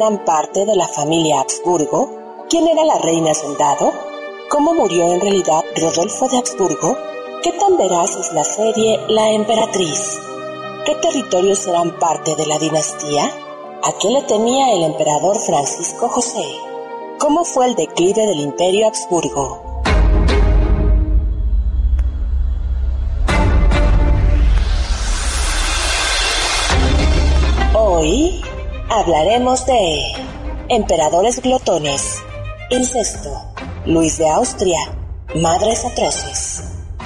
eran parte de la familia Habsburgo? ¿Quién era la reina soldado? ¿Cómo murió en realidad Rodolfo de Habsburgo? ¿Qué tan veraz es la serie La Emperatriz? ¿Qué territorios serán parte de la dinastía? ¿A qué le temía el emperador Francisco José? ¿Cómo fue el declive del imperio Habsburgo? Hoy hablaremos de emperadores glotones, incesto, Luis de Austria, madres atroces,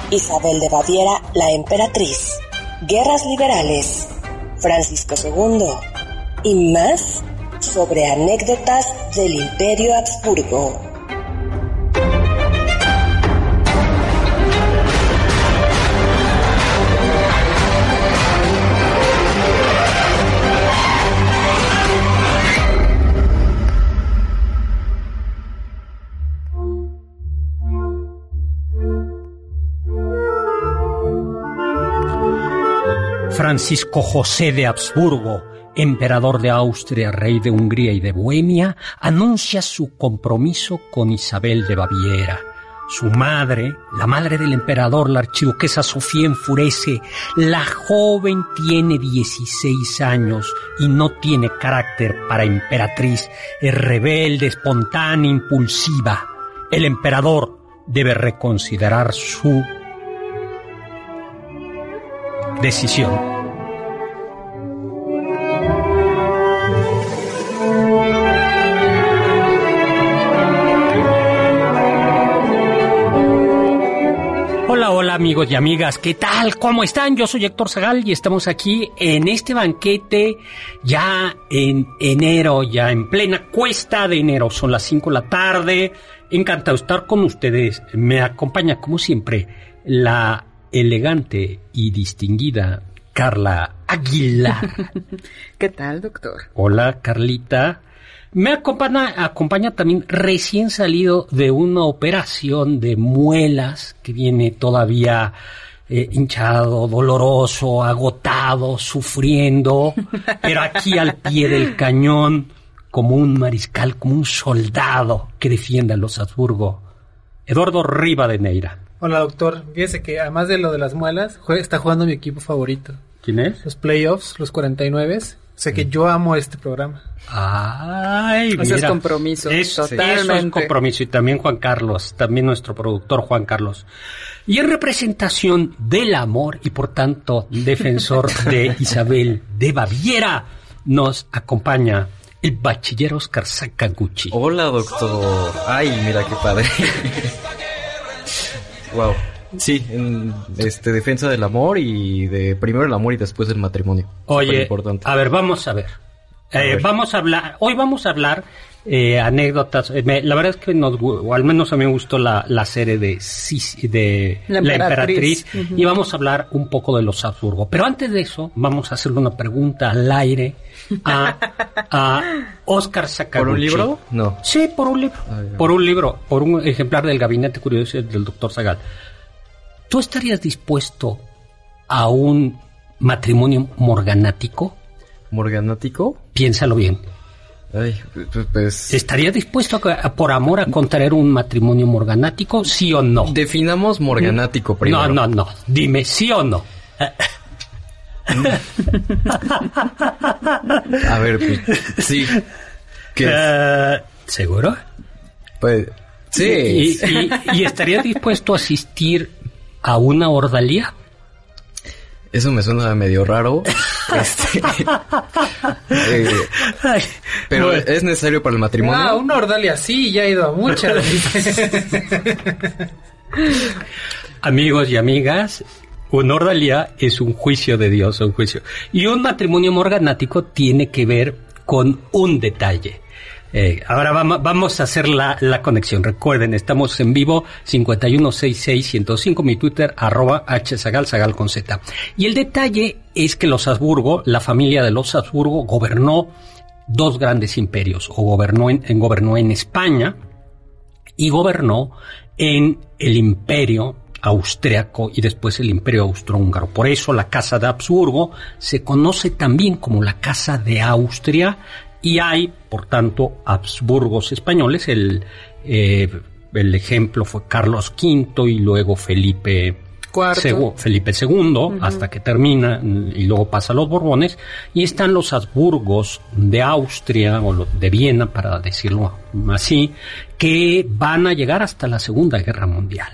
Isabel de Baviera, la emperatriz, guerras liberales, Francisco II y más sobre anécdotas del imperio Habsburgo. Francisco José de Habsburgo, emperador de Austria, rey de Hungría y de Bohemia, anuncia su compromiso con Isabel de Baviera. Su madre, la madre del emperador, la archiduquesa Sofía, enfurece. La joven tiene 16 años y no tiene carácter para emperatriz. Es rebelde, espontánea, impulsiva. El emperador debe reconsiderar su decisión. Hola, hola amigos y amigas, ¿qué tal? ¿Cómo están? Yo soy Héctor Zagal y estamos aquí en este banquete ya en enero, ya en plena cuesta de enero. Son las 5 de la tarde. Encantado de estar con ustedes. Me acompaña como siempre la elegante y distinguida Carla Aguilar. ¿Qué tal, doctor? Hola, Carlita. Me acompaña, acompaña también recién salido de una operación de muelas que viene todavía eh, hinchado, doloroso, agotado, sufriendo, pero aquí al pie del cañón, como un mariscal, como un soldado que defiende a los Habsburgo. Eduardo Riva de Neira. Hola doctor, fíjese que además de lo de las muelas, jue- está jugando mi equipo favorito. ¿Quién es? Los playoffs, los 49. O sea que yo amo este programa. Ay, Ese es mira. compromiso, Eso, totalmente. eso es compromiso. Y también Juan Carlos, también nuestro productor Juan Carlos. Y en representación del amor y por tanto defensor de Isabel de Baviera, nos acompaña el bachiller Oscar Sakaguchi. Hola, doctor. Ay, mira qué padre. Wow. Sí, en este defensa del amor y de primero el amor y después el matrimonio. Oye, importante. a ver, vamos a ver. Eh, ver. Vamos a hablar, hoy vamos a hablar eh, anécdotas. Eh, me- la verdad es que nos, o al menos a mí me gustó la, la serie de, La La Emperatriz. Y vamos a hablar un poco de los Habsburgo. Pero antes de eso, vamos a hacerle una pregunta al aire a, a Oscar Sakaguchi. ¿Por un libro? No. Sí, por un libro. Ah. Por un libro, por un ejemplar del Gabinete Curioso del doctor Zagal. ¿Tú estarías dispuesto a un matrimonio morganático? ¿Morganático? Piénsalo bien. Ay, pues, pues, ¿Estarías dispuesto a, a, por amor a contraer un matrimonio morganático? ¿Sí o no? definamos morganático primero. no, no, no. Dime, ¿sí o no? A ver, pues, sí. ¿Qué? Eh, ¿Seguro? Pues, ¿Y, sí. y, y estarías dispuesto a asistir a una ordalía? Eso me suena medio raro. Este, eh, Ay, pero bueno. es necesario para el matrimonio. Ah, una ordalia sí, ya he ido a muchas. Amigos y amigas, un ordalia es un juicio de Dios, un juicio. Y un matrimonio morganático tiene que ver con un detalle. Eh, ahora vamos, vamos a hacer la, la, conexión. Recuerden, estamos en vivo 5166-105, mi Twitter, arroba hsagal, sagal con z. Y el detalle es que los Habsburgo, la familia de los Habsburgo, gobernó dos grandes imperios, o gobernó en, gobernó en España y gobernó en el imperio austriaco y después el imperio austrohúngaro. Por eso la Casa de Habsburgo se conoce también como la Casa de Austria y hay, por tanto, Habsburgos españoles. El, eh, el ejemplo fue Carlos V y luego Felipe Felipe II, uh -huh. hasta que termina y luego pasa a los Borbones, y están los Habsburgos de Austria o de Viena, para decirlo así, que van a llegar hasta la Segunda Guerra Mundial.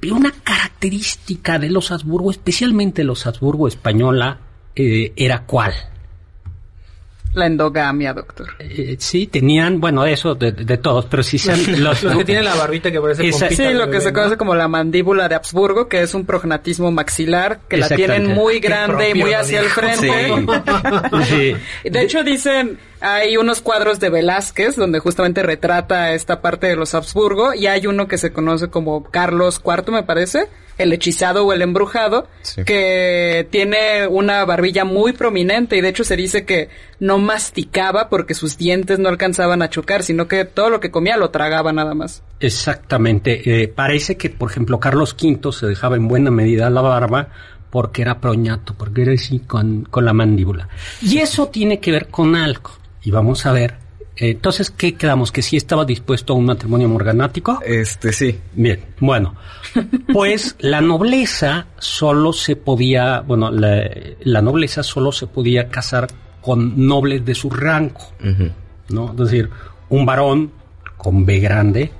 Pero una característica de los Habsburgo, especialmente los Habsburgo española, eh, era cuál? La endogamia, doctor. Eh, sí, tenían, bueno, eso de, de todos, pero sí sean los, los que tienen la barbita que parece Esa, Sí, lo que se conoce como la mandíbula de Habsburgo, que es un prognatismo maxilar, que la tienen muy grande y muy hacia el frente. Sí. sí. De hecho, dicen, hay unos cuadros de Velázquez donde justamente retrata esta parte de los Habsburgo y hay uno que se conoce como Carlos IV, me parece, el hechizado o el embrujado, sí. que tiene una barbilla muy prominente y de hecho se dice que no masticaba porque sus dientes no alcanzaban a chocar, sino que todo lo que comía lo tragaba nada más. Exactamente. Eh, parece que, por ejemplo, Carlos V se dejaba en buena medida la barba porque era proñato, porque era así con, con la mandíbula. Y eso tiene que ver con algo. Y vamos a ver entonces, ¿qué quedamos? ¿Que sí estaba dispuesto a un matrimonio morganático? Este, sí. Bien, bueno. Pues la nobleza solo se podía, bueno, la, la, nobleza solo se podía casar con nobles de su rango, uh -huh. ¿no? Es decir, un varón con B grande,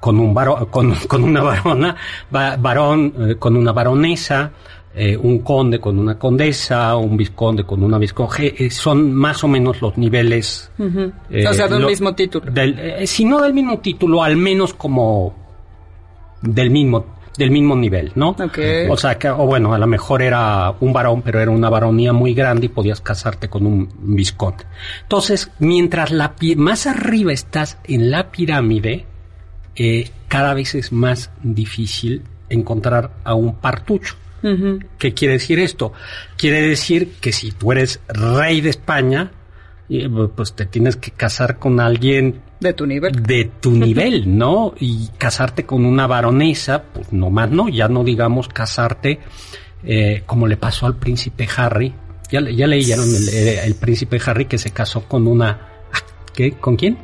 con un varón, con, con una varona, varón, eh, con una baronesa, eh, un conde con una condesa, un vizconde con una vizconde, eh, son más o menos los niveles. Uh -huh. eh, o sea, del lo, mismo título. Del, eh, si no del mismo título, al menos como del mismo del mismo nivel, ¿no? Okay. O sea, que, o bueno, a lo mejor era un varón, pero era una varonía muy grande y podías casarte con un vizconde. Entonces, mientras la más arriba estás en la pirámide, cada vez es más difícil encontrar a un partucho. Uh -huh. ¿Qué quiere decir esto? Quiere decir que si tú eres rey de España, pues te tienes que casar con alguien de tu nivel. De tu nivel, ¿no? Y casarte con una baronesa, pues no más, no, ya no digamos casarte eh, como le pasó al príncipe Harry. Ya, ya leyeron el, el, el, príncipe Harry que se casó con una... ¿Qué? ¿Con quién?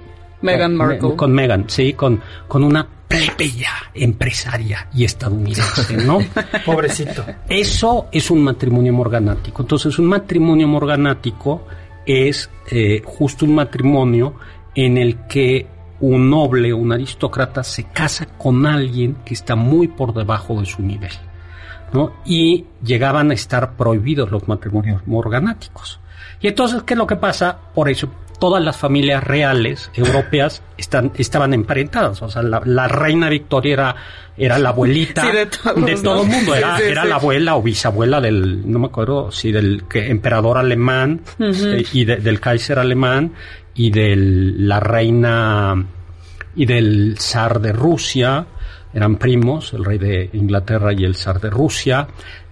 Meghan Markle. Con, Meghan, sí, con, con una plebeya empresaria y estadounidense, ¿no? Pobrecito. Eso es un matrimonio morganático. Entonces, un matrimonio morganático es eh, justo un matrimonio en el que un noble, un aristócrata, se casa con alguien que está muy por debajo de su nivel. ¿no? Y llegaban a estar prohibidos los matrimonios morganáticos. Y entonces, ¿qué es lo que pasa? Por eso, todas las familias reales europeas están, estaban emparentadas. O sea, la, la reina Victoria era, era la abuelita sí, de, todos, de, todo el mundo. Era, sí, sí, era la abuela o bisabuela del, no me acuerdo si del que, emperador alemán uh -huh. eh, y de, del Kaiser alemán y de la reina y del zar de Rusia. Eran primos, el rey de Inglaterra y el zar de Rusia.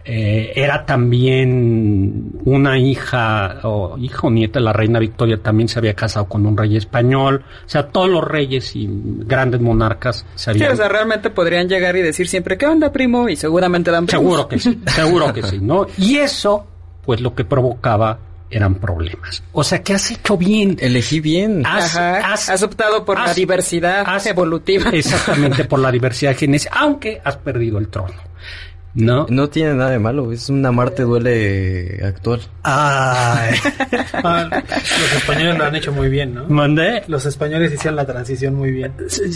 Eh, era también una hija o hijo nieta de la reina Victoria también se había casado con un rey español o sea todos los reyes y grandes monarcas se habían sí, o sea realmente podrían llegar y decir siempre qué onda primo y seguramente dan primos. seguro que sí seguro que sí no y eso pues lo que provocaba eran problemas. O sea, que has hecho bien. Elegí bien. Has, Ajá, has, has optado por has, la diversidad evolutiva. Exactamente, por la diversidad genética, aunque has perdido el trono. No. No tiene nada de malo, es una Marte duele actual. Ay. Los españoles lo han hecho muy bien, ¿no? ¿Mandé? Los españoles hicieron la transición muy bien.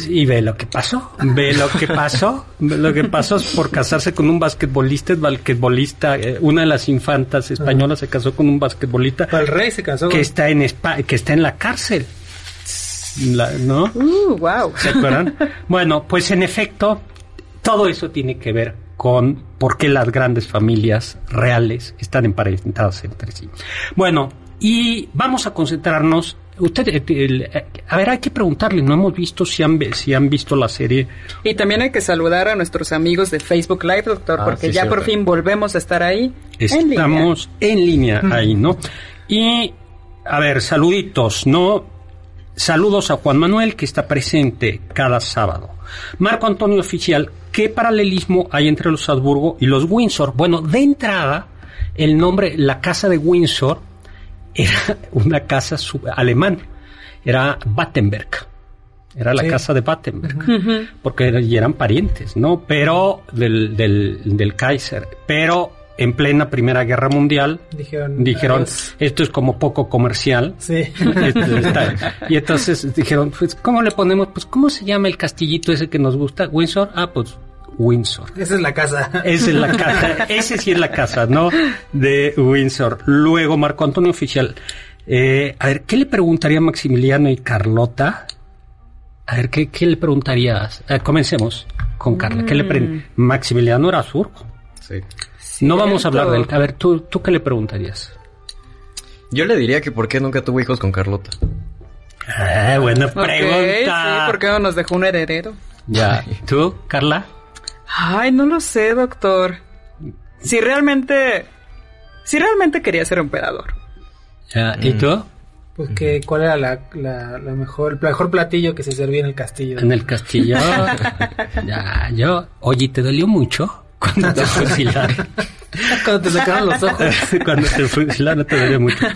Y ve lo que pasó. Ve lo que pasó. ve lo que pasó es por casarse con un basquetbolista, es basquetbolista, eh, una de las infantas españolas se casó con un basquetbolista. El rey se casó. Que con... está en Spa que está en la cárcel. La, ¿No? Uh, wow. ¿Se acuerdan? bueno, pues en efecto, todo eso tiene que ver con por qué las grandes familias reales están emparentadas entre sí. Bueno, y vamos a concentrarnos. Usted, eh, eh, a ver, hay que preguntarle, no hemos visto si han, si han visto la serie. Y también hay que saludar a nuestros amigos de Facebook Live, doctor, ah, porque ya por fin volvemos a estar ahí. Estamos en línea, ahí, ¿no? Y, a ver, saluditos, ¿no? Saludos a Juan Manuel, que está presente cada sábado. Marco Antonio Oficial, ¿qué paralelismo hay entre los Habsburgo y los Windsor? Bueno, de entrada, el nombre, la casa de Windsor, era una casa alemán, era Battenberg. Era la casa de Battenberg, porque eran parientes, ¿no? Pero del, del, del Kaiser. Pero en plena Primera Guerra Mundial dijeron, esto es como poco comercial. Sí. y entonces dijeron, pues, ¿cómo le ponemos? Pues, ¿cómo se llama el castillito ese que nos gusta? Windsor. Ah, pues Windsor. Esa es la casa. Esa es la casa. Ese sí es la casa, ¿no? De Windsor. Luego, Marco Antonio Oficial. Eh, a ver, ¿qué le preguntaría Maximiliano y Carlota? A ver, ¿qué, qué le preguntarías? Eh, comencemos con Carla. ¿Qué le mm. Maximiliano era surco. Sí. No vamos a hablar de él. A ver, ¿tú, ¿tú qué le preguntarías? Yo le diría que por qué nunca tuvo hijos con Carlota. Ah, buena pregunta. ¿por qué no nos dejó un heredero? Ya. ¿Tú, Carla? Ay, no lo sé, doctor. Si realmente... Si realmente quería ser emperador. ¿Y tú? Pues que, ¿cuál era la, la, mejor, el mejor platillo que se servía en el castillo? En el castillo. ya, yo... Oye, ¿te dolió mucho? Cuando te fusilaron. Cuando te sacaron los ojos. Cuando te fusilaron te dolió mucho.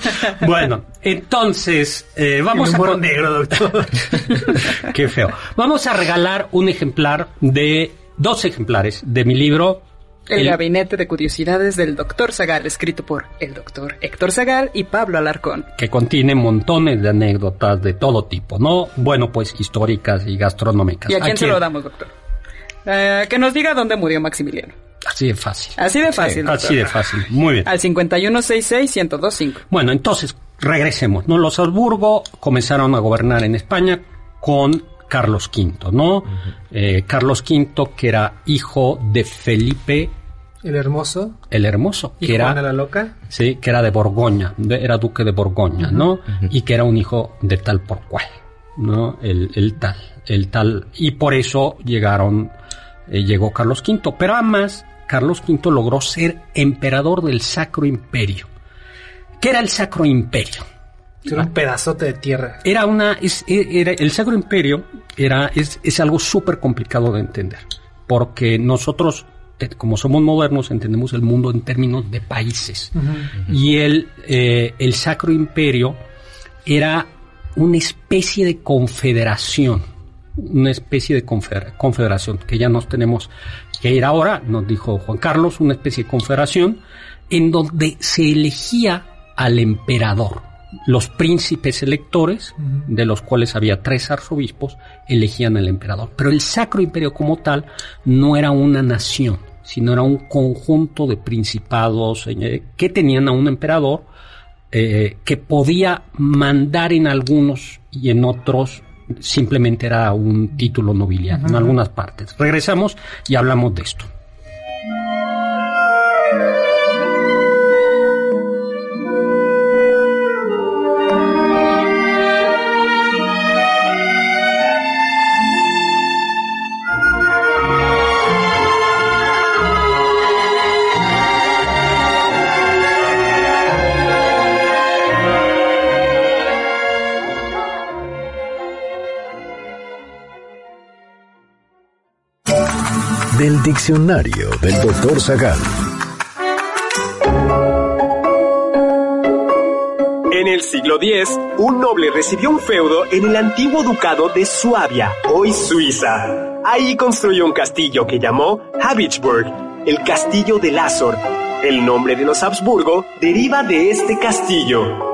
Bueno, entonces, eh, vamos a... negro, doctor. Qué feo. Vamos a regalar un ejemplar de dos ejemplares de mi libro. El, Gabinete de Curiosidades del Doctor Zagal, escrito por el Doctor Héctor Zagal y Pablo Alarcón. Que contiene montones de anécdotas de todo tipo, ¿no? Bueno, pues históricas y gastronómicas. ¿Y a quién, se lo damos, doctor? Eh, que nos diga dónde murió Maximiliano. Así de fácil. Así de fácil. así de fácil. Muy bien. Al 5166-1025. Bueno, entonces, regresemos. ¿no? Los Habsburgo comenzaron a gobernar en España con Carlos V, ¿no? Eh, Carlos V, que era hijo de Felipe. El Hermoso. El Hermoso. ¿Y que era, la Loca? Sí, que era de Borgoña, era duque de Borgoña, ¿no? Y que era un hijo de tal por cual, ¿no? El, tal, el tal. Y por eso llegaron, eh, llegó Carlos V. Pero además, Carlos V logró ser emperador del Sacro Imperio. ¿Qué era el Sacro Imperio? Era un pedazote de tierra. Era una, era, el Sacro Imperio era, es, es algo súper complicado de entender, porque nosotros, como somos modernos, entendemos el mundo en términos de países. Y el, eh, el Sacro Imperio era una especie de confederación, una especie de confederación, que ya nos tenemos que ir ahora, nos dijo Juan Carlos, una especie de confederación en donde se elegía al emperador los príncipes electores, de los cuales había tres arzobispos, elegían al emperador. Pero el Sacro Imperio como tal no era una nación, sino era un conjunto de principados eh, que tenían a un emperador eh, que podía mandar en algunos y en otros simplemente era un título nobiliario, en algunas partes. Regresamos y hablamos de esto. Diccionario del doctor Zagal. En el siglo X, un noble recibió un feudo en el antiguo ducado de Suabia, hoy Suiza. Ahí construyó un castillo que llamó Habitsburg, el castillo de Azor. El nombre de los Habsburgo deriva de este castillo.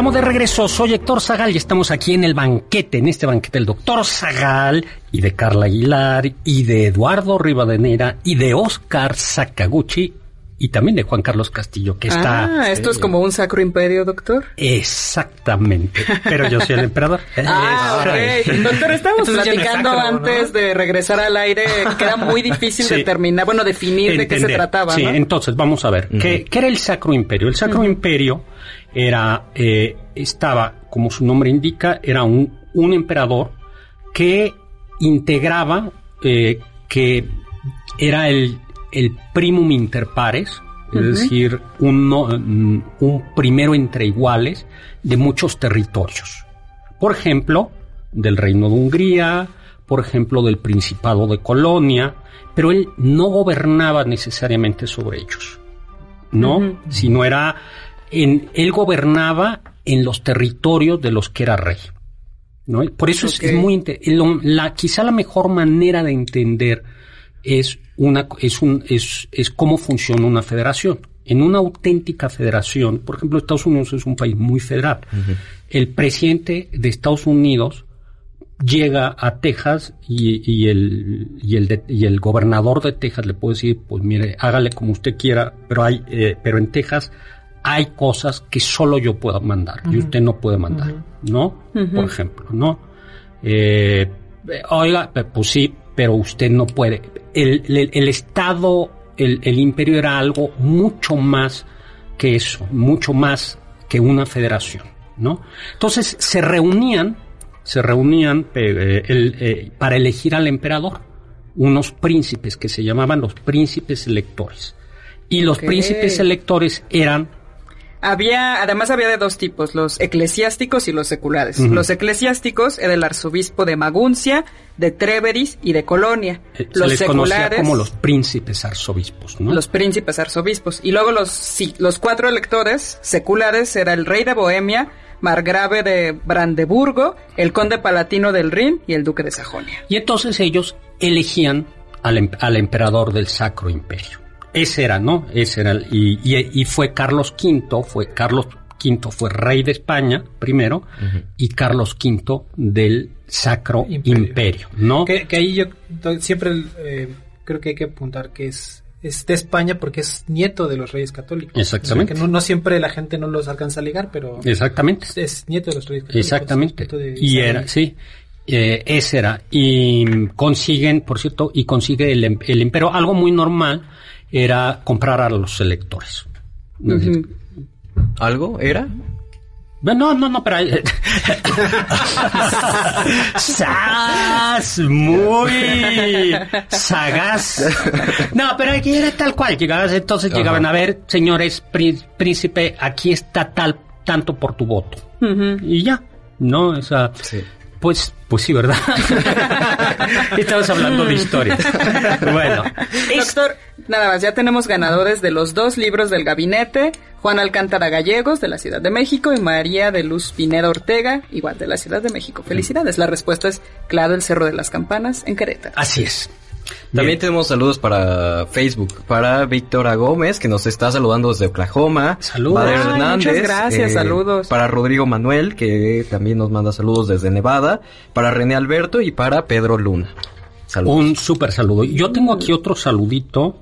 Estamos de regreso, soy Héctor Zagal y estamos aquí en el banquete, en este banquete del doctor Zagal y de Carla Aguilar y de Eduardo Rivadenera y de Oscar Sakaguchi y también de Juan Carlos Castillo, que está... Ah, esto es como un sacro imperio, doctor. Exactamente, pero yo soy el emperador. ah, ok. Doctor, estábamos platicando antes de regresar al aire que era muy difícil determinar, bueno, definir de qué se trataba, Sí, entonces vamos a ver, ¿qué, era el sacro imperio? El sacro imperio era, eh, estaba, como su nombre indica, era un, un emperador que integraba, eh, que era el, el primum inter pares, es decir, un, un primero entre iguales de muchos territorios. Por ejemplo, del Reino de Hungría, por ejemplo, del Principado de Colonia, pero él no gobernaba necesariamente sobre ellos, ¿no? Sino era él gobernaba en los territorios de los que era rey. ¿no? Por eso es, muy la, quizá la mejor manera de entender es una es un es, es cómo funciona una federación. En una auténtica federación, por ejemplo, Estados Unidos es un país muy federal. El presidente de Estados Unidos llega a Texas y, el, y, el y el gobernador de Texas le puede decir, pues mire, hágale como usted quiera, pero hay, eh, pero en Texas hay cosas que solo yo puedo mandar y usted no puede mandar, ¿no? Por ejemplo, ¿no? Eh, oiga, pues sí, pero usted no puede. El, el, Estado, el, el, imperio era algo mucho más que eso, mucho más que una federación, ¿no? Entonces se reunían, se reunían eh, eh, para elegir al emperador, unos príncipes que se llamaban los príncipes electores. Y los príncipes electores eran había, además había de dos tipos, los eclesiásticos y los seculares. Los eclesiásticos era el arzobispo de Maguncia, de Treveris y de Colonia. Eh, los les seculares como los príncipes arzobispos, ¿no? Los príncipes arzobispos. Y luego los, sí, los cuatro electores seculares era el rey de Bohemia, margrave de Brandeburgo, el conde palatino del Rin y el duque de Sajonia. Y entonces ellos elegían al, em, al emperador del Sacro Imperio. Ese era, ¿no? Ese era, y, y, fue Carlos V, fue Carlos V fue rey de España primero y Carlos V del Sacro Imperio, ¿no? Que, ahí yo siempre eh, creo que hay que apuntar que es es de España porque es nieto de los reyes católicos. Exactamente. que no, siempre la gente no los alcanza a ligar, pero... Exactamente. Es, nieto de los reyes católicos. Exactamente. Y era, sí. Eh, ese era. Y consiguen, por cierto, y consigue el, el imperio, algo muy normal era comprar a los electores. ¿Algo era? No, no, no, pero... ¡Sas! Muy sagaz. No, pero aquí era tal cual. Llegabas, entonces llegaban a ver, señores, príncipe, aquí está tal, tanto por tu voto. Y ya, ¿no? O sea, pues, pues sí, ¿verdad? Estamos hablando de historia. bueno. Doctor, nada más, ya tenemos ganadores de los dos libros del gabinete. Juan Alcántara Gallegos, de la Ciudad de México, y María de Luz Pineda Ortega, igual de la Ciudad de México. Felicidades. La respuesta es Claro el Cerro de las Campanas, en Querétaro. Así es. También tenemos saludos para Facebook, para Víctora Gómez, que nos está saludando desde Oklahoma. Saludos. muchas gracias, eh, saludos. Para Rodrigo Manuel, que también nos manda saludos desde Nevada. Para René Alberto y para Pedro Luna. Saludos. Un súper saludo. Yo tengo aquí otro saludito,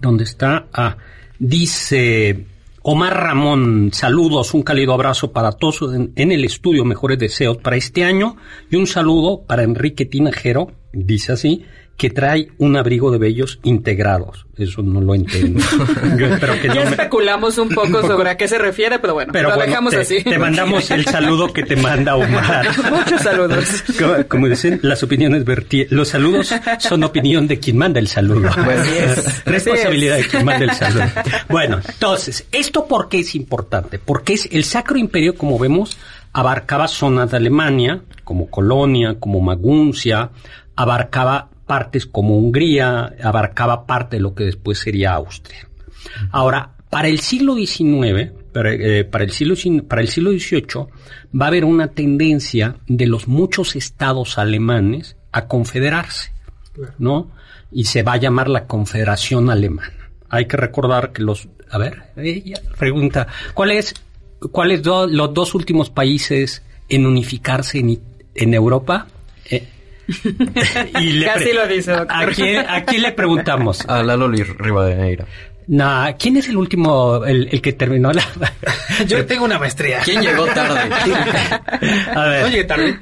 donde está, ah, dice... Omar Ramón, saludos, un cálido abrazo para todos en, en, el estudio, mejores deseos para este año y un saludo para Enrique Tinajero, dice así, que trae un abrigo de vellos integrados. Eso no lo entiendo. ya especulamos un poco sobre a qué se refiere, pero bueno, lo dejamos así. Te mandamos el saludo que te manda Omar. Muchos saludos. Como, dicen, las opiniones vertidas. Los saludos son opinión de quien manda el saludo. Pues Responsabilidad de quien manda el saludo. Bueno, entonces, ¿esto por qué es importante? Porque es el Sacro Imperio, como vemos, abarcaba zonas de Alemania, como Colonia, como Maguncia, abarcaba partes como Hungría, abarcaba parte de lo que después sería Austria. Ahora, para el siglo XIX, eh, para, el siglo, para el siglo XVIII, va a haber una tendencia de los muchos estados alemanes a confederarse, ¿no? Y se va a llamar la Confederación Alemana. Hay que recordar que los... A ver, ella pregunta, ¿cuáles cuáles los dos últimos países en unificarse en, en Europa? Eh, y Casi lo dice, ¿A quién, le preguntamos? A Lalo Rivadeneira. No, ¿quién es el último, el, que terminó la...? Yo tengo una maestría. ¿Quién llegó tarde? a ver. No llegué tarde.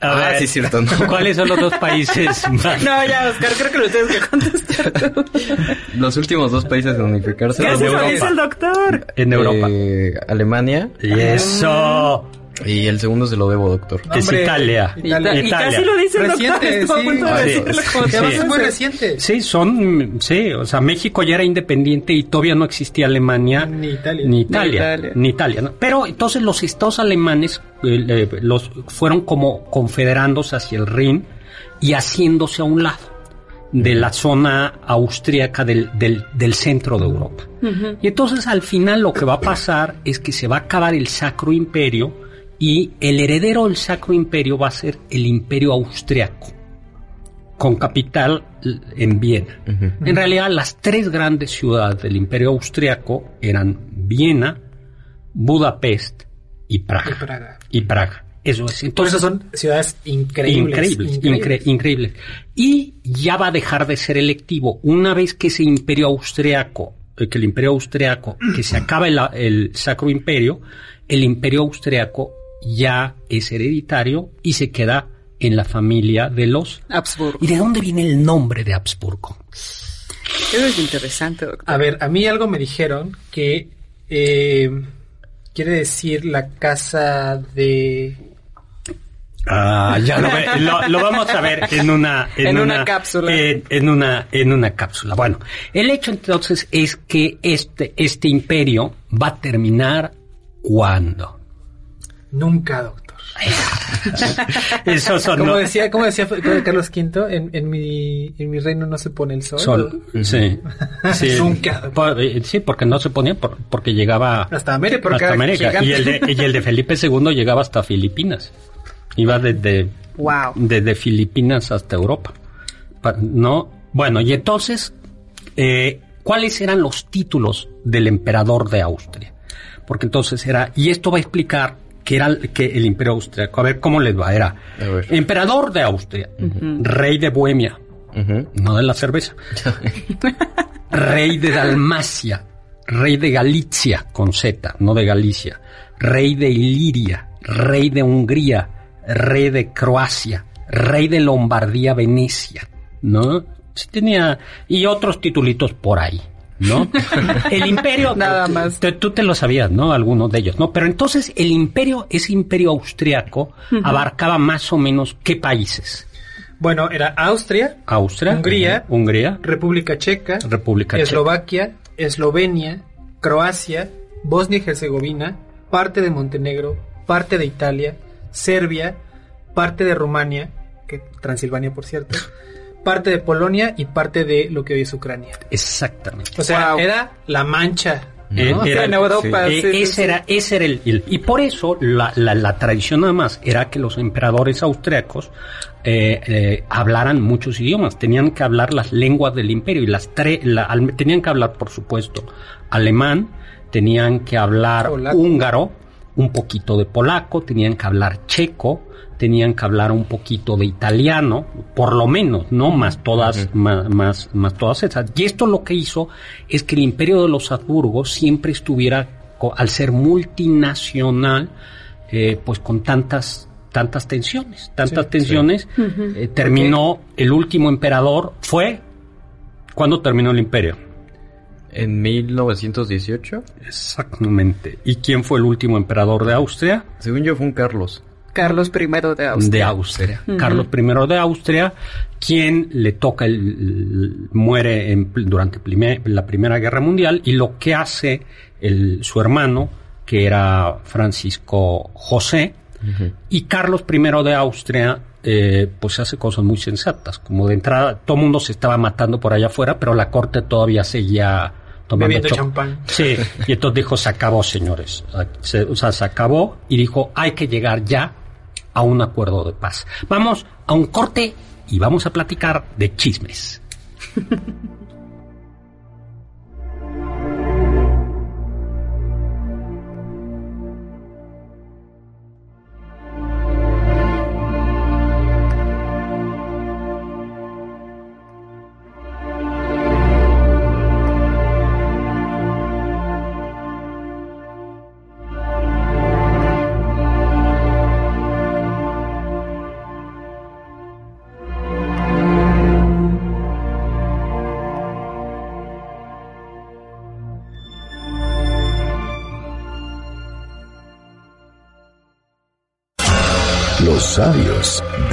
A ah, sí, cierto. ¿Cuáles son los dos países más? No, ya, Oscar, creo que lo tienes que contestar Los últimos dos países en unificarse. ¿Qué es el doctor? En Europa. Eh, Alemania. Y eso. Y el segundo se lo debo, doctor. es Italia. Italia. Y casi lo dice el reciente, doctor. Sí, sí, es muy reciente. Sí, son, sí, o sea, México ya era independiente y todavía no existía Alemania. Ni Italia. Ni Italia. Ni Italia. Pero entonces los estados alemanes eh, los fueron como confederándose hacia el Rin y haciéndose a un lado de la zona austríaca del, del, del centro de Europa. Y entonces al final lo que va a pasar es que se va a acabar el Sacro Imperio y el heredero del Sacro Imperio va a ser el Imperio Austriaco, con capital en Viena. En realidad, las tres grandes ciudades del Imperio Austriaco eran Viena, Budapest y Praga. Y Praga. Eso es. Entonces, son ciudades increíbles. Increíbles, increíbles. Y ya va a dejar de ser electivo. Una vez que ese imperio austriaco, eh, que el imperio austriaco, que se acaba el, el Sacro Imperio, el imperio austriaco ya es hereditario y se queda en la familia de los Habsburgo. ¿Y de dónde viene el nombre de Habsburgo? Eso es interesante, doctor. A ver, a mí algo me dijeron que eh, quiere decir la casa de... Ah, ya lo, vamos a ver en una en, una, cápsula en, una en una cápsula. Bueno, el hecho entonces es que este este imperio va a terminar cuando Nunca, doctor. Eso son, como, decía, como decía Carlos V, en, en, mi, en mi reino no se pone el sol. Sol, sí. sí. Nunca. Eh, sí, porque no se ponía porque llegaba hasta América. Hasta América. Y el, de, y el de Felipe II llegaba hasta Filipinas. Iba desde, wow. desde Filipinas hasta Europa. ¿No? Bueno, y entonces, eh, ¿cuáles eran los títulos del emperador de Austria? Porque entonces era, y esto va a explicar que era que el imperio austriaco. A ver cómo les va. Era emperador de Austria, rey de Bohemia, no de la cerveza, rey de Dalmacia, rey de Galicia, con Z, no de Galicia, rey de Iliria, rey de Hungría, rey de Croacia, rey de Lombardía, Venecia, ¿no? Sí tenía, y otros titulitos por ahí. ¿No? El imperio, nada más. Tú te lo sabías, ¿no? Algunos de ellos, ¿no? Pero entonces el imperio, ese imperio austriaco, abarcaba más o menos qué países. Bueno, era Austria, Austria, Hungría, Hungría, República Checa, República Eslovaquia, Eslovenia, Croacia, Bosnia y Herzegovina, parte de Montenegro, parte de Italia, Serbia, parte de Rumania, que Transilvania por cierto, parte de Polonia y parte de lo que hoy es Ucrania. Exactamente. O sea, era la mancha eh, era, en Europa. Eh, ese, Era, ese era el, Y por eso la, la, tradición nada más era que los emperadores austriacos eh, hablaran muchos idiomas. Tenían que hablar las lenguas del imperio y las tres. tenían que hablar, por supuesto, alemán, tenían que hablar húngaro, un poquito de polaco, tenían que hablar checo, tenían que hablar un poquito de italiano, por lo menos, ¿no? Más todas, más, más, todas esas. Y esto lo que hizo es que el imperio de los Habsburgos siempre estuviera, al ser multinacional, eh, pues con tantas tantas tensiones, tantas tensiones. Eh, terminó el último emperador, fue ¿cuándo terminó el imperio? En 1918. Exactamente. ¿Y quién fue el último emperador de Austria? Según yo fue un Carlos. Carlos I de Austria. De Austria. Carlos I de Austria, quien le toca, el, muere durante la Primera Guerra Mundial y lo que hace el, su hermano, que era Francisco José, y Carlos I de Austria, eh, pues hace cosas muy sensatas, como de entrada, todo el mundo se estaba matando por allá afuera, pero la corte todavía seguía tomando champán. Sí, y entonces dijo, se acabó, señores. o sea, se acabó y dijo, hay que llegar ya a un acuerdo de paz. Vamos a un corte y vamos a platicar de chismes.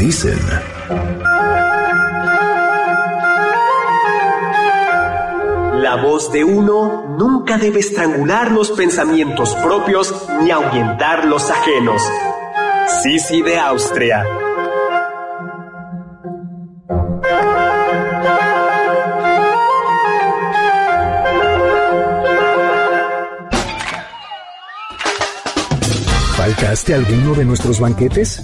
dicen. La voz de uno nunca debe estrangular los pensamientos propios ni ahuyentar los ajenos. Sisi de Austria. ¿Faltaste alguno de nuestros banquetes?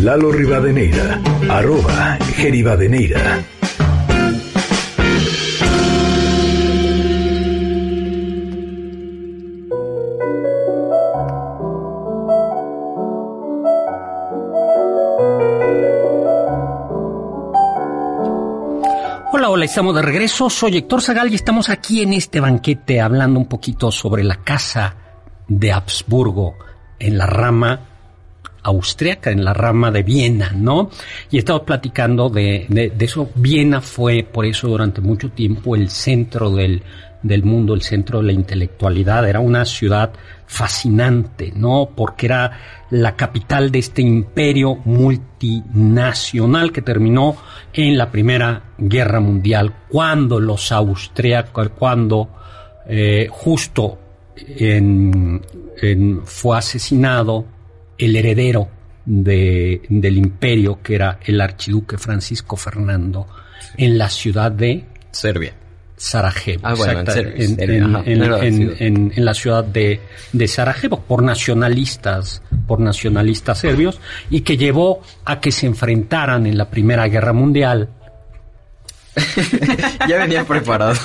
Lalo Rivadeneira, arroba Geribadeneira. Hola, hola, estamos de regreso. Soy Héctor Zagal y estamos aquí en este banquete hablando un poquito sobre la casa de Habsburgo en la rama austriaca, en la rama de Viena, ¿no? Y estamos platicando de, de, eso. Viena fue, por eso, durante mucho tiempo el centro del, del mundo, el centro de la intelectualidad. Era una ciudad fascinante, ¿no? Porque era la capital de este imperio multinacional que terminó en la Primera Guerra Mundial, cuando los austriacos, cuando eh, justo en, en, fue asesinado el heredero de, del imperio, que era el archiduque Francisco Fernando, en la ciudad de Serbia. Sarajevo, ah, bueno, en, la ciudad de, de, Sarajevo, por nacionalistas, por nacionalistas serbios, y que llevó a que se enfrentaran en la Primera Guerra Mundial. ya venía preparado.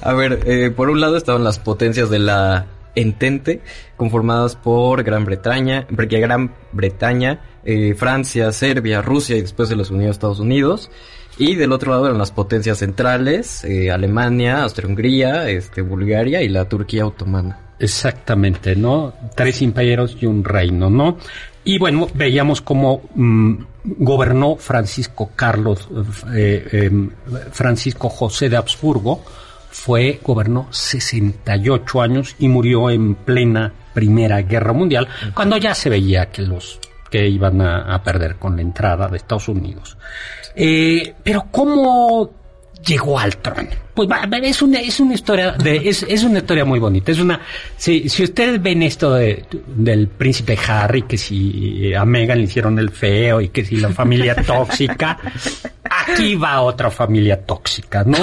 a ver, eh, por un lado estaban las potencias de la entente conformadas por Gran Bretaña, Gran Bretaña, eh, Francia, Serbia, Rusia y después de los Unidos Estados Unidos. Y del otro lado eran las potencias centrales, eh, Alemania, Austria-Hungría, este, Bulgaria y la Turquía otomana. Exactamente, ¿no? Tres imperios y un reino, ¿no? Y bueno, veíamos cómo mm, gobernó Francisco Carlos, eh, Francisco José de Habsburgo, fue, gobernó 68 años y murió en plena Primera Guerra Mundial, cuando ya se veía que los que iban a, perder con la entrada de Estados Unidos. Eh, pero ¿cómo llegó al trono? Pues es una, es una historia de, es, es una historia muy bonita. Es una, si, si ustedes ven esto de, del príncipe Harry, que si a Meghan le hicieron el feo y que si la familia tóxica, aquí va otra familia tóxica, ¿no?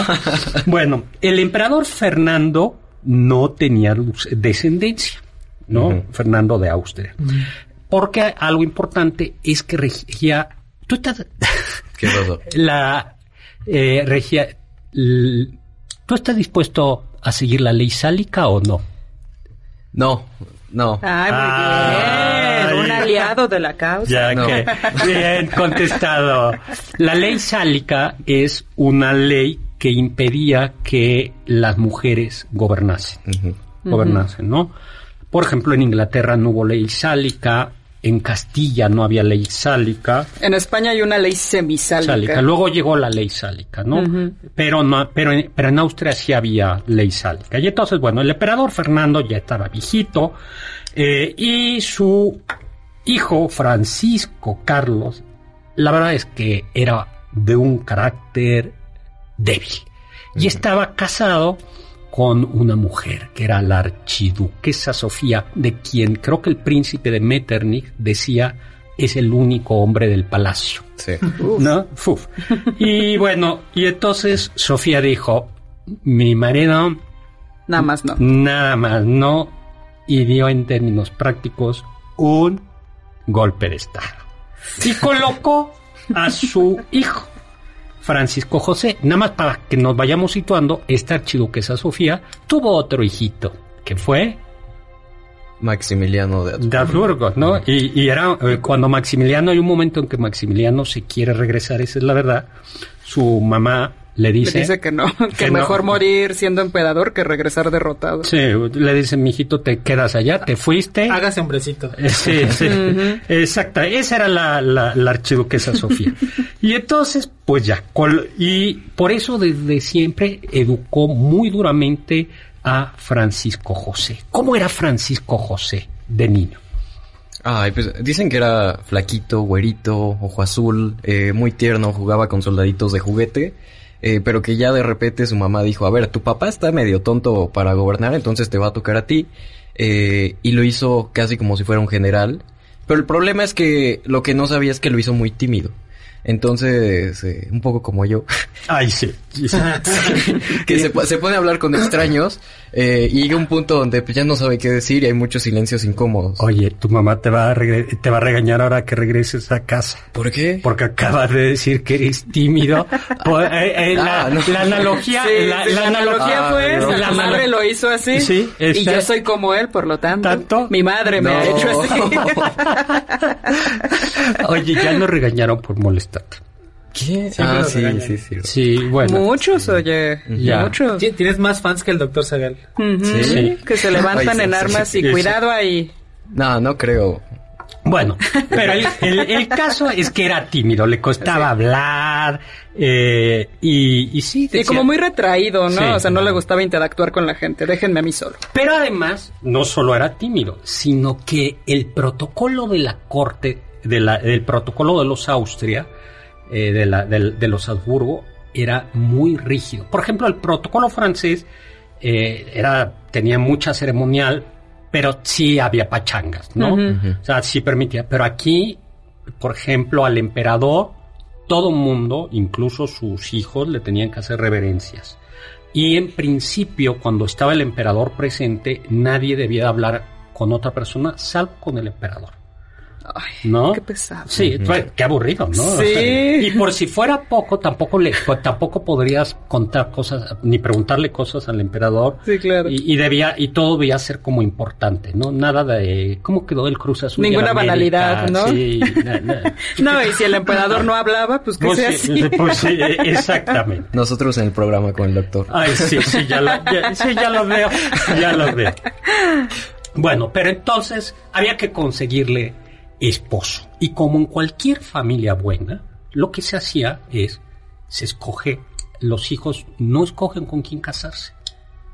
Bueno, el emperador Fernando no tenía descendencia, ¿no? Fernando de Austria. Porque algo importante es que regía... Tú estás... ¿Qué pasó? La eh, regia... ¿Tú estás dispuesto a seguir la ley sálica o no? No, no. Ay, muy bien. Un aliado de la causa. Ya que, bien contestado. La ley sálica es una ley que impedía que las mujeres gobernasen. Gobernasen, ¿no? Por ejemplo, en Inglaterra no hubo ley sálica, en Castilla no había ley sálica. En España hay una ley semisálica. Luego llegó la ley sálica, ¿no? Pero no, pero en, pero en Austria sí había ley sálica. Y entonces, bueno, el emperador Fernando ya estaba viejito eh, y su hijo Francisco Carlos, la verdad es que era de un carácter débil y estaba casado con una mujer que era la archiduquesa Sofía, de quien creo que el príncipe de Metternich decía es el único hombre del palacio. Sí. ¿No? Y bueno, y entonces Sofía dijo, mi marido... Nada más no. Nada más no. Y dio en términos prácticos un golpe de Estado. Y colocó a su hijo Francisco José. Nada más para que nos vayamos situando, esta archiduquesa Sofía tuvo otro hijito, que fue Maximiliano de Habsburgo. ¿no? Y, era eh, cuando Maximiliano, hay un momento en que Maximiliano se quiere regresar, esa es la verdad. Su mamá le dice, le dice que no, que, mejor morir siendo emperador que regresar derrotado. Sí, le dice, mijito, te quedas allá, te fuiste. Hágase hombrecito. Sí, sí, exacta. Esa era la, la, archiduquesa Sofía. y entonces, pues ya, y por eso desde siempre educó muy duramente a Francisco José. ¿Cómo era Francisco José de niño? Ay, pues dicen que era flaquito, güerito, ojo azul, eh, muy tierno, jugaba con soldaditos de juguete eh, pero que ya de repente su mamá dijo, a ver, tu papá está medio tonto para gobernar, entonces te va a tocar a ti. Eh, y lo hizo casi como si fuera un general. Pero el problema es que lo que no sabía es que lo hizo muy tímido. Entonces, eh, un poco como yo. Ay, sí. que se, se puede hablar con extraños eh, y llega un punto donde pues, ya no sabe qué decir y hay muchos silencios incómodos. Oye, tu mamá te va a, te va a regañar ahora que regreses a casa. ¿Por qué? Porque acabas de decir que eres tímido. Pues, eh, la, ah, la, analogía, la, analogía fue, la madre lo hizo así. Sí, y yo soy como él, por lo tanto. Mi madre me ha hecho así. Oye, ya nos regañaron por molestar. ¿Qué? Ah, sí, sí, sí, sí. bueno. Muchos, oye. Ya. Muchos. Tienes más fans que el doctor Zagal. sí. Que se levantan en armas y cuidado ahí. No, no creo. Bueno, pero el, caso es que era tímido, le costaba hablar eh, y, y, sí. y como muy retraído, ¿no? o sea, no, le gustaba interactuar con la gente, déjenme a mí solo. Pero además, no solo era tímido, sino que el protocolo de la corte, de la, del protocolo de los Austria, eh, de, la, de, los Habsburgo era muy rígido. Por ejemplo, el protocolo francés eh, era, tenía mucha ceremonial, pero sí había pachangas, ¿no? O sea, sí permitía. Pero aquí, por ejemplo, al emperador, todo mundo, incluso sus hijos, le tenían que hacer reverencias. Y en principio, cuando estaba el emperador presente, nadie debía hablar con otra persona, salvo con el emperador. ¿No? Qué pesado. Sí, qué aburrido, ¿no? Sí. y por si fuera poco, tampoco le, pues, tampoco podrías contar cosas, ni preguntarle cosas al emperador. Sí, claro. Y, debía, y todo debía ser como importante, ¿no? Nada de, ¿cómo quedó el Cruz Azul? Ninguna banalidad, ¿no? Sí, no, y si el emperador no hablaba, pues que pues sea así. Pues sí, exactamente. Nosotros en el programa con el doctor. Ay, sí, sí, ya lo, sí, ya lo veo, ya lo veo. Bueno, pero entonces había que conseguirle esposo. Y como en cualquier familia buena, lo que se hacía es, se escoge, los hijos no escogen con quién casarse.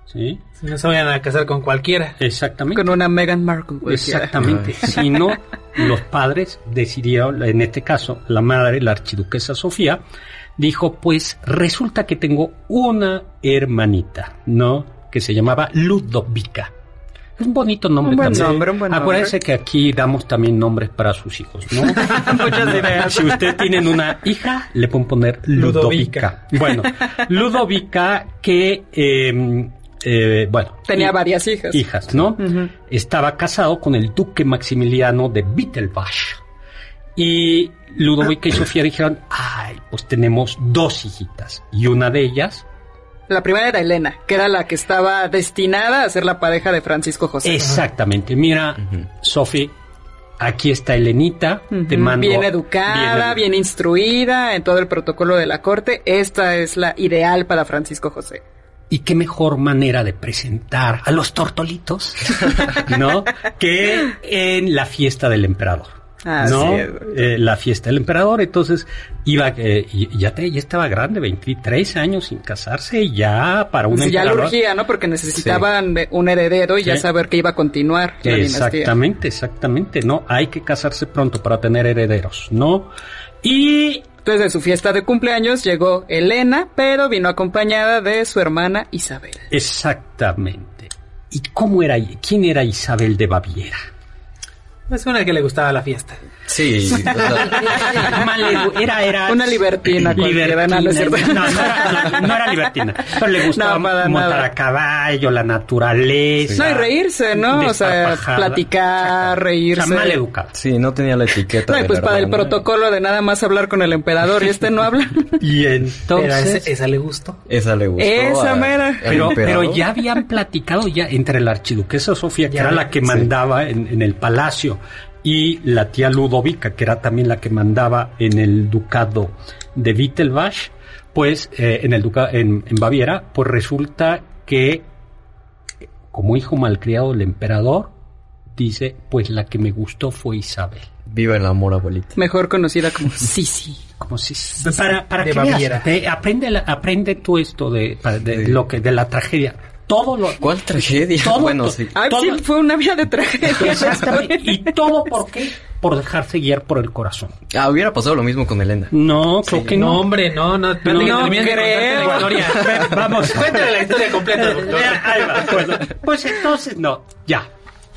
¿Sí? No se vayan a casar con cualquiera. Exactamente. Con una Meghan Markle. Exactamente. sino los padres decidieron, en este caso, la madre, la archiduquesa Sofía, dijo, pues resulta que tengo una hermanita, ¿no? Que se llamaba Ludovica. Es un bonito nombre un también. Nombre, un buen Acuérdense que aquí damos también nombres para sus hijos, ¿no? Muchas ideas. Si usted tienen una hija, le pueden poner Ludovica. Bueno, Ludovica que, em, eh, bueno. Tenía varias hijas. Hijas, ¿no? Estaba casado con el duque Maximiliano de Wittelbach. Y Ludovica y Sofía dijeron, ay, pues tenemos dos hijitas y una de ellas la primera era Elena, que era la que estaba destinada a ser la pareja de Francisco José. Exactamente. Mira, Sofi, aquí está Elenita, te mando. Bien educada, bien, bien instruida en todo el protocolo de la corte. Esta es la ideal para Francisco José. Y qué mejor manera de presentar a los tortolitos, ¿no? que en la fiesta del emperador. ¿No? Eh, la fiesta del emperador, entonces iba, eh, ya, ya estaba grande, 23 años sin casarse, ya para un Ya lo urgía, ¿no? Porque necesitaban un heredero y ya saber que iba a continuar. exactamente, exactamente, ¿no? Hay que casarse pronto para tener herederos, ¿no? Y entonces, de su fiesta de cumpleaños llegó Elena, pero vino acompañada de su hermana Isabel. Exactamente. ¿Y cómo era, quién era Isabel de Baviera? Es una que le gustaba la fiesta. Sí. era, era una libertina. libertina no, no, no, era libertina. Pero le gustaba montar a caballo, la naturaleza. No, y reírse, ¿no? O sea, platicar, reírse. O sea, mal educado. Sí, no tenía la etiqueta. No, y pues para el protocolo de nada más hablar con el emperador y este no habla. y entonces... esa, le gustó. Esa le gustó. Esa mera. Pero, pero ya habían platicado ya entre la archiduquesa Sofía, que era la que mandaba en, en el palacio y la tía Ludovica, que era también la que mandaba en el ducado de Wittelbach, pues eh, en el ducado en, Baviera, pues resulta que como hijo malcriado del emperador, dice, pues la que me gustó fue Isabel. Viva el amor, abuelita. Mejor conocida como Sisi. Como Sisi. Para, para que Baviera. aprende, aprende tú esto de, de lo que de la tragedia todo lo... ¿Cuál tragedia? bueno, sí. fue una vida de tragedia. Exactamente. ¿Y todo por qué? Por dejarse guiar por el corazón. Ah, hubiera pasado lo mismo con Elena. No, creo que no. hombre, no, no. No, no creo. La historia. Vamos. Cuéntale la historia completa, Ahí va, pues, pues entonces, no, ya.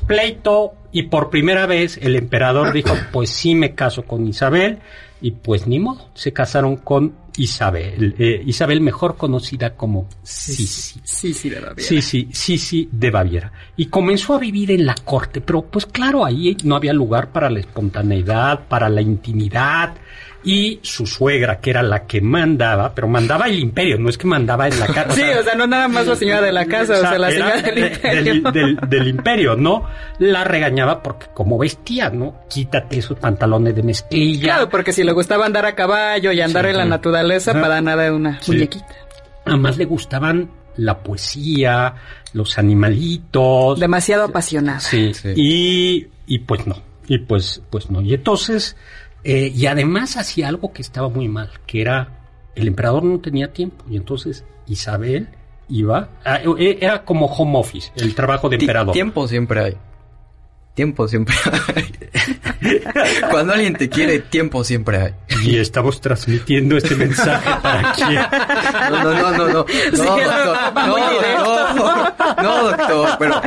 Pleito, y por primera vez el emperador dijo, pues sí me caso con Isabel, y pues ni modo, se casaron con Isabel, eh, Isabel mejor conocida como Sisi. Sisi de Baviera. Sisi, Sisi de Baviera. Y comenzó a vivir en la corte, pero pues claro, ahí no había lugar para la espontaneidad, para la intimidad, y su suegra, que era la que mandaba, pero mandaba el imperio, no es que mandaba en la casa. sí, o sea, no nada más la señora de la casa, o sea, la señora del imperio. Del, imperio, ¿no? La regañaba porque como vestía, ¿no? Quítate esos pantalones de mezclilla. Claro, porque si le gustaba andar a caballo y andar en la naturaleza, para nada de una muñequita. Además le gustaban la poesía, los animalitos. Demasiado apasionada. Sí, Y, y pues no, y pues, pues no. Y entonces eh, y además hacía algo que estaba muy mal, que era el emperador no tenía tiempo y entonces Isabel iba, eh, era como home office, el trabajo de emperador. Tiempo siempre hay. Tiempo siempre hay. Cuando alguien te quiere, tiempo siempre hay. Y estamos transmitiendo este mensaje para quién. No, no, no, no, no. No, no, no, doctor, pero.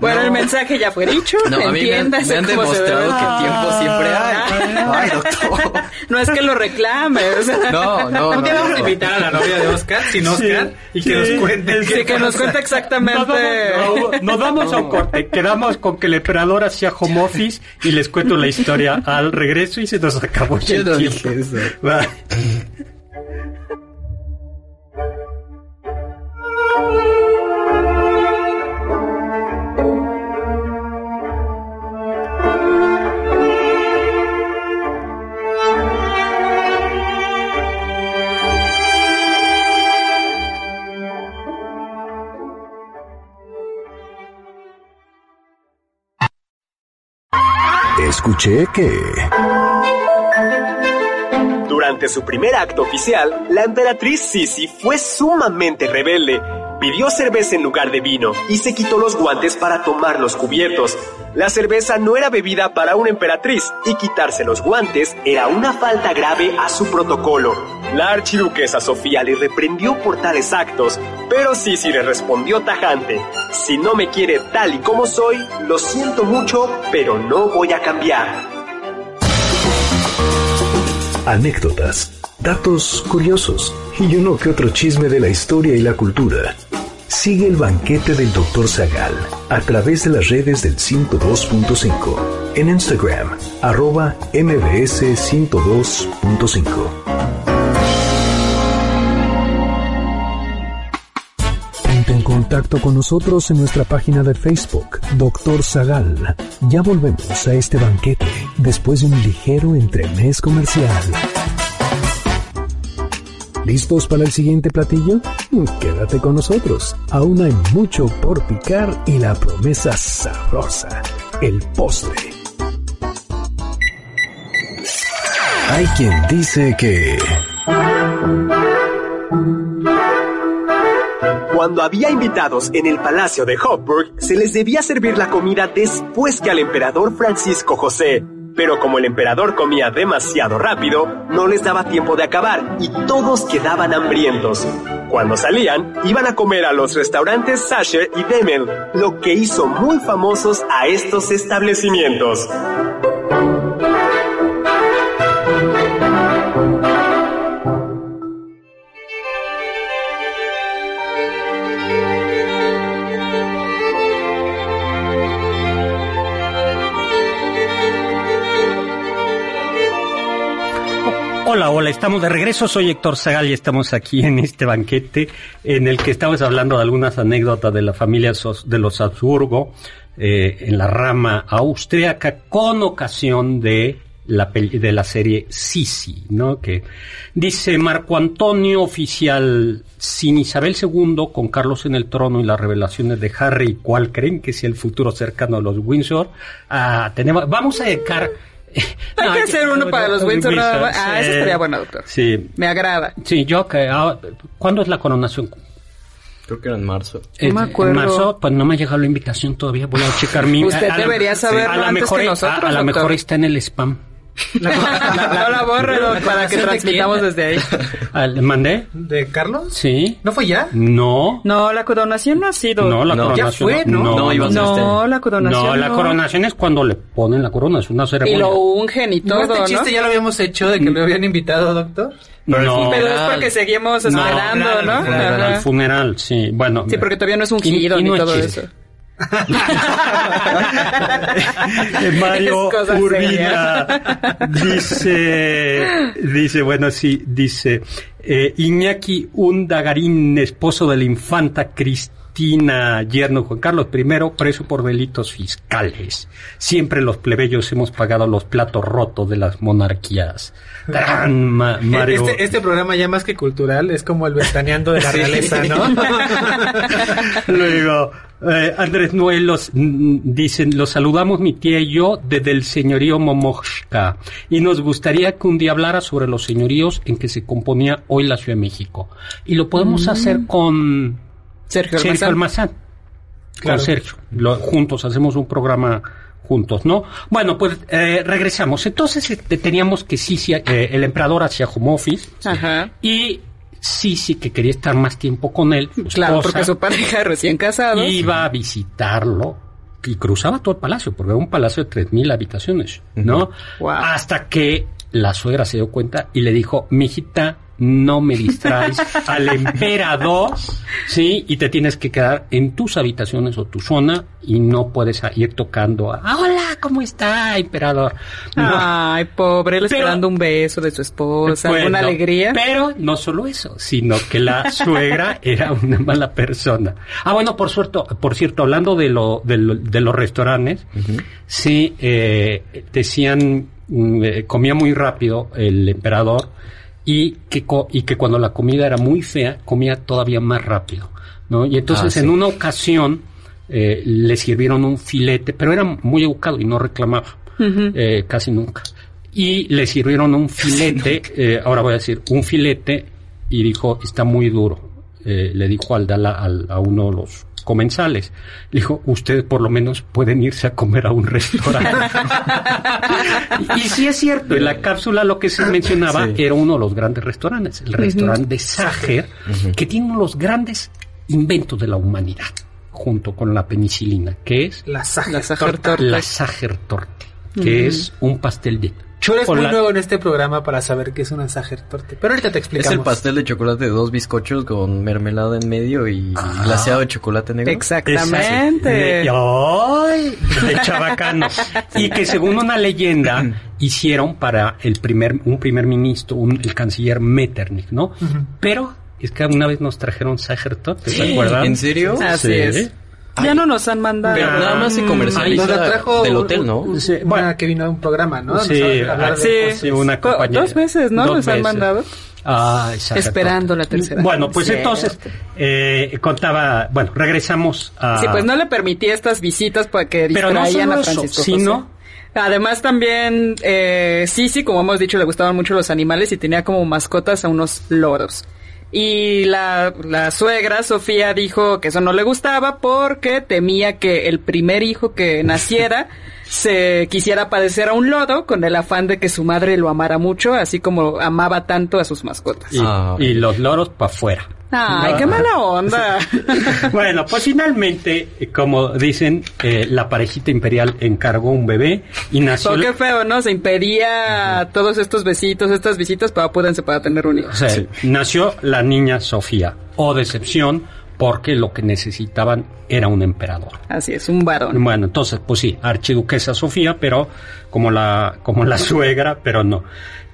Bueno, el mensaje ya fue dicho. No, a mí me, han demostrado que tiempo siempre hay. Ay, doctor. No es que lo reclame. No, no. ¿Por qué vamos a invitar a la novia de Oscar, sin Oscar, y que nos cuente? Sí, que nos cuente exactamente. Nos vamos, a un corte. Quedamos con que le emperador hacía home office y les cuento la historia al regreso y se nos acabó el tiempo. Escuché que... Durante su primer acto oficial, la emperatriz Sisi fue sumamente rebelde Pidió cerveza en lugar de vino y se quitó los guantes para tomar los cubiertos. La cerveza no era bebida para una emperatriz y quitarse los guantes era una falta grave a su protocolo. La archiduquesa Sofía le reprendió por tales actos, pero Sisi le respondió tajante, si no me quiere tal y como soy, lo siento mucho, pero no voy a cambiar. Anécdotas, datos curiosos y uno que otro chisme de la historia y la cultura. Sigue el banquete del Dr. Zagal a través de las redes del 102.5 en Instagram, arroba mbs 102.5. Ponte en contacto con nosotros en nuestra página de Facebook, Dr. Zagal. Ya volvemos a este banquete después de un ligero entremés comercial. ¿Listos para el siguiente platillo? Quédate con nosotros. Aún hay mucho por picar y la promesa sabrosa, el postre. Hay quien dice que... Cuando había invitados en el palacio de Hofburg, se les debía servir la comida después que al emperador Francisco José. Pero como el emperador comía demasiado rápido, no les daba tiempo de acabar y todos quedaban hambrientos. Cuando salían, iban a comer a los restaurantes Sacher y Demel, lo que hizo muy famosos a estos establecimientos. Hola, estamos de regreso. Soy Héctor Zagal y estamos aquí en este banquete en el que estamos hablando de algunas anécdotas de la familia de los Habsburgo eh, en la rama austríaca con ocasión de la, de la serie Sisi, ¿no? Que dice Marco Antonio oficial, sin Isabel II, con Carlos en el trono y las revelaciones de Harry, ¿cuál creen que sea el futuro cercano a los Windsor? Ah, vamos a dedicar hay que hacer uno para los Windsor. ah, eso estaría bueno, doctor. Sí. Me agrada. Sí, yo que... Ah, ¿Cuándo es la coronación? Creo que era en marzo. No me acuerdo. En marzo, pues no me ha llegado la invitación todavía. Voy a checar mi... Usted debería saber a, mejor, que nosotros, a, a, lo mejor está en el spam. La, no la borre para que transmitamos desde ahí. Ah, ¿Le mandé? ¿De Carlos? Sí. ¿No fue ya? No. No, la coronación no ha sido. No, la coronación. Ya fue, ¿no? No, no, iba a ser no la coronación. No, la coronación es cuando le ponen la corona, es una ceremonia. Y lo ungen y todo, ¿No este chiste ya lo habíamos hecho de que lo habían invitado, doctor? Pero, no, pero es porque seguimos esperando, ¿no? ¿no? El funeral, sí. Bueno. Sí, porque todavía no es un giro ni todo eso. Mario Urbina dice, dice, bueno, sí, dice, eh, Iñaki Undagarín, esposo de la infanta Cristina, yerno Juan Carlos I, preso por delitos fiscales. Siempre los plebeyos hemos pagado los platos rotos de las monarquías. Gran Mario. Este, este, programa ya más que cultural es como el ventaneando de la realeza, ¿no? Luego, eh, Andrés Nuelos dicen, los saludamos mi tía y yo desde el señorío Momoshka y nos gustaría que un día hablara sobre los señoríos en que se componía hoy la Ciudad de México. Y lo podemos mm. hacer con Sergio, Almazán. Con Sergio. juntos hacemos un programa juntos, ¿no? Bueno, pues eh, regresamos. Entonces este, teníamos que sí, sí eh, el emperador hacía home office Ajá. y sí, sí que quería estar más tiempo con él. claro, porque su pareja recién casado. Iba a visitarlo y cruzaba todo el palacio, porque era un palacio de 3.000 habitaciones, ¿no? Hasta que la suegra se dio cuenta y le dijo, mijita, no me distraes al emperador, ¿sí? Y te tienes que quedar en tus habitaciones o tu zona y no puedes ir tocando a, hola, ¿cómo está, emperador? Ay, pobre, él esperando un beso de su esposa, una alegría. Pero no solo eso, sino que la suegra era una mala persona. Ah, bueno, por cierto, por cierto, hablando de, lo, de, los restaurantes, sí, eh, decían, mm, eh, comía muy rápido el emperador, y que, y que cuando la comida era muy fea, comía todavía más rápido, ¿no? Y entonces ah, en una ocasión eh, le sirvieron un filete, pero era muy educado y no reclamaba, eh, casi nunca. Y le sirvieron un filete, eh, ahora voy a decir, un filete, y dijo, está muy duro. le dijo al, al, a uno de los comensales. Le dijo, ustedes por lo menos pueden irse a comer a un restaurante. y, sí es cierto, en la cápsula lo que se mencionaba era uno de los grandes restaurantes, el restaurante de Sacher, que tiene uno de los grandes inventos de la humanidad, junto con la penicilina, que es la Sacher Torte. La Sacher Torte, que es un pastel de Tú eres muy nuevo en este programa para saber qué es una Sacher Torte. Pero ahorita te explicamos. Es el pastel de chocolate de dos bizcochos con mermelada en medio y ah. glaseado de chocolate negro. Exactamente. De, ¡Ay! De chabacano. y que según una leyenda hicieron para el primer, un primer ministro, un, el canciller Metternich, ¿no? Pero es que una vez nos trajeron Sagertot, ¿te acuerdas? ¿En serio? Así es. Ya no nos han mandado. Pero nada más se comercializa Nos la trajo del hotel, ¿no? Sí, bueno, que vino a un programa, ¿no? Sí, de- sí, una. Dos veces, ¿no? Dos Nos han mandado. Ah. Esperando la tercera. Bueno, pues Sí. entonces eh, contaba, bueno, regresamos a... Sí, pues no le permitía estas visitas para que Pero no solo a eso, Francisco sino- José. Además también, eh, sí, sí, como hemos dicho, le gustaban mucho los animales y tenía como mascotas a unos loros. Y la, la suegra, Sofía, dijo que eso no le gustaba porque temía que el primer hijo que naciera se quisiera padecer a un lodo con el afán de que su madre lo amara mucho, así como amaba tanto a sus mascotas. Y, Ah, y los loros para afuera. Ay, qué mala onda. Bueno, pues finalmente, eh, como dicen, eh, la parejita imperial encargó un bebé y nació... So, qué feo, ¿no? Se impedía todos estos besitos, estas visitas para apúrense para tener un hijo. O sea, nació la niña Sofía. O decepción, porque lo que necesitaban era un emperador. Así es, un varón. Bueno, entonces, pues sí, archiduquesa Sofía, pero como la, como la suegra, pero no.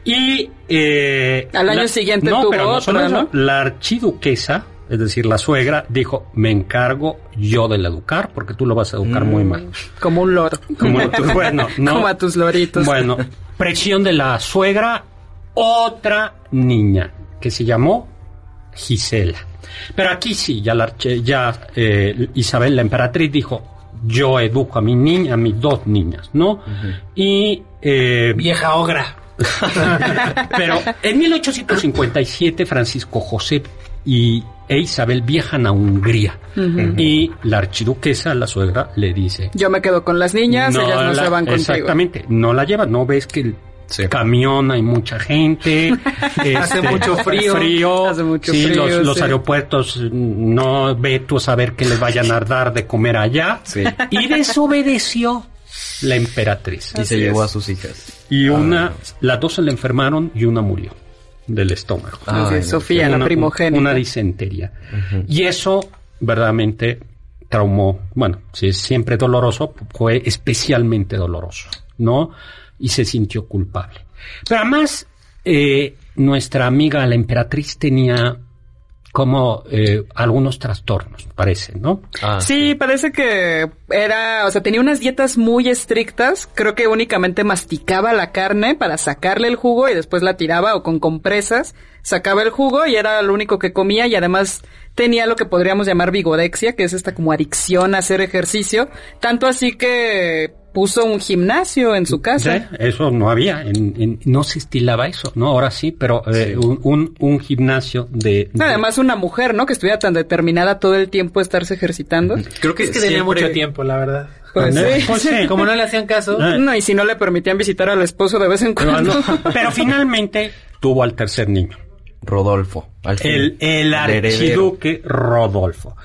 Y eh, Al año la- siguiente no, tuvo pero no otra. La archiduquesa, es decir, la suegra, dijo, me encargo yo del educar, porque tú lo vas a educar muy mal. Como un loro. Como, bueno, no. Como a tus loritos. Bueno, presión de la suegra, otra niña que se llamó Gisela. Pero aquí sí, ya, la, arche- ya eh, Isabel, la emperatriz, dijo, yo educo a mi niña, a mis dos niñas, ¿no? Y... eh, Vieja ogra. pero en 1857 Francisco José y e Isabel viajan a Hungría y la archiduquesa, la suegra, le dice Yo me quedo con las niñas, ellas no la- se van contigo. Exactamente, no la llevan, no ves que el Sí. camión hay mucha gente, Hace este, mucho frío. Hace mucho sí, frío, los, los aeropuertos no ve tú a saber que les vayan a dar de comer allá Sí. y desobedeció la emperatriz Y se llevó a sus hijas. y una, las dos se le enfermaron y una murió del estómago. Así Ay, es, no. Sofía, la Una- primogénita. Una disentería. Y eso verdaderamente traumó, bueno, si es siempre doloroso, fue especialmente doloroso, ¿no? Y se sintió culpable. Pero además, eh, nuestra amiga la emperatriz tenía como eh, algunos trastornos, parece, ¿no? Ah, Sí, parece que era, o sea, tenía unas dietas muy estrictas. Creo que únicamente masticaba la carne para sacarle el jugo y después la tiraba o con compresas sacaba el jugo y era lo único que comía y además tenía lo que podríamos llamar vigorexia, que es esta como adicción a hacer ejercicio. Tanto así que puso un gimnasio en su casa. Sí, eso no había, en- en- no se estilaba eso, ¿no? Ahora sí, pero eh, un, un, un gimnasio de... de- Además, una mujer, ¿no? Que estuviera tan determinada todo el tiempo a estarse ejercitando. Creo que, Es que tenía siempre- mucho tiempo, la verdad. Pues sí. Pues sí. Como no le hacían caso, Ah. No, y si no le permitían visitar al esposo de vez en Pero, cuando. no, pero finalmente tuvo al tercer niño, Rodolfo. al el, el archiduque Rodolfo.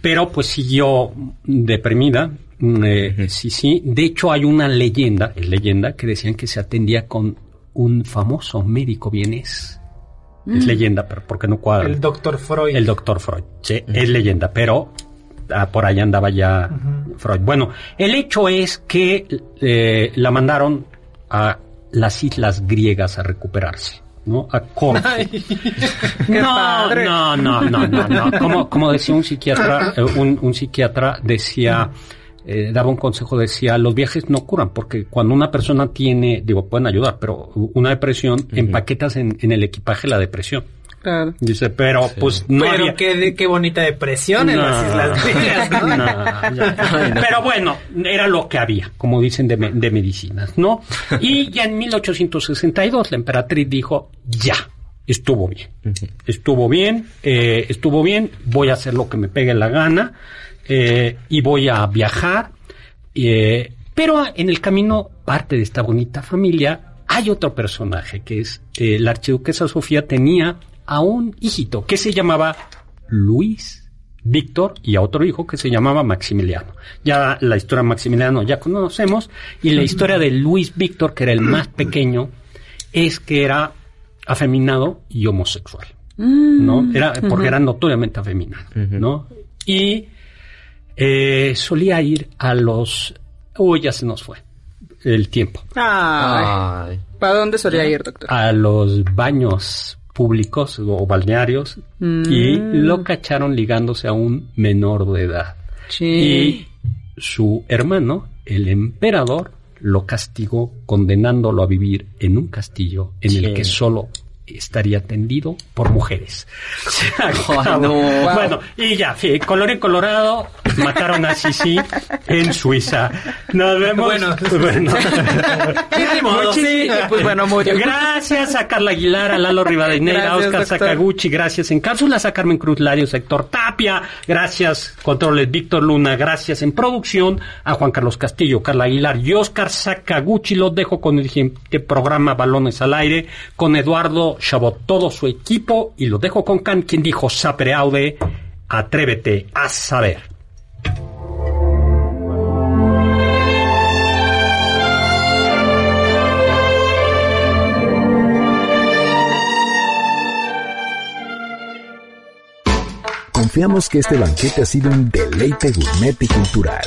Pero pues siguió deprimida, mm, eh, sí, sí. De hecho hay una leyenda, es leyenda, que decían que se atendía con un famoso médico vienés. Es leyenda, pero porque no cuadra. el doctor Freud. El doctor Freud, sí, es leyenda, pero ah, por ahí andaba ya Freud. Bueno, el hecho es que eh, la mandaron a las islas griegas a recuperarse, ¿no? A Corfú. Qué no, padre. no, no, no, no, no. Como, como decía un psiquiatra, eh, un, un psiquiatra decía, eh, daba un consejo, decía, los viajes no curan, porque cuando una persona tiene, digo, pueden ayudar, pero una depresión, empaquetas en, en el equipaje la depresión. Claro. Dice, pero pues no Pero había... qué, bonita depresión en No, las Islas Griegas, ¿no? no, no. Pero bueno, era lo que había, como dicen de, me- de medicinas, ¿no? Y ya en 1862 la emperatriz dijo, ya, estuvo bien. Estuvo bien, eh, estuvo bien, voy a hacer lo que me pegue la gana eh, y voy a viajar. eh, pero en el camino, parte de esta bonita familia, hay otro personaje que es eh, la archiduquesa Sofía tenía a un hijito que se llamaba Luis Víctor y a otro hijo que se llamaba Maximiliano. Ya la historia de Maximiliano ya conocemos y la historia de Luis Víctor, que era el más pequeño, es que era afeminado y homosexual, ¿no? Era porque era notoriamente afeminado, ¿no? Y eh, solía ir a los, uy, ya se nos fue el tiempo, Ay. Ay. ¿Para dónde solía ir, doctor? a los baños públicos o balnearios y mm. lo cacharon ligándose a un menor de edad. Y su hermano, el emperador, lo castigó condenándolo a vivir en un castillo en el que solo estaría atendido por mujeres. Bueno, y ya, sí, color y colorado, mataron a Sisi en Suiza. Nos vemos. Bueno, bueno. pues bueno, Gracias a Carla Aguilar, a Lalo Rivadeneira, a Oscar Sakaguchi, gracias en cápsulas a Carmen Cruz Larios, Héctor Tapia, gracias, controles Víctor Luna, gracias en producción a Juan Carlos Castillo, Carla Aguilar y Oscar Sakaguchi. Los dejo con el siguiente programa Balones al Aire, con Eduardo Chabot, todo su equipo, y lo dejo con Can, quien dijo Sapere Aude, atrévete a saber. Confiamos que este banquete ha sido un deleite gourmet y cultural.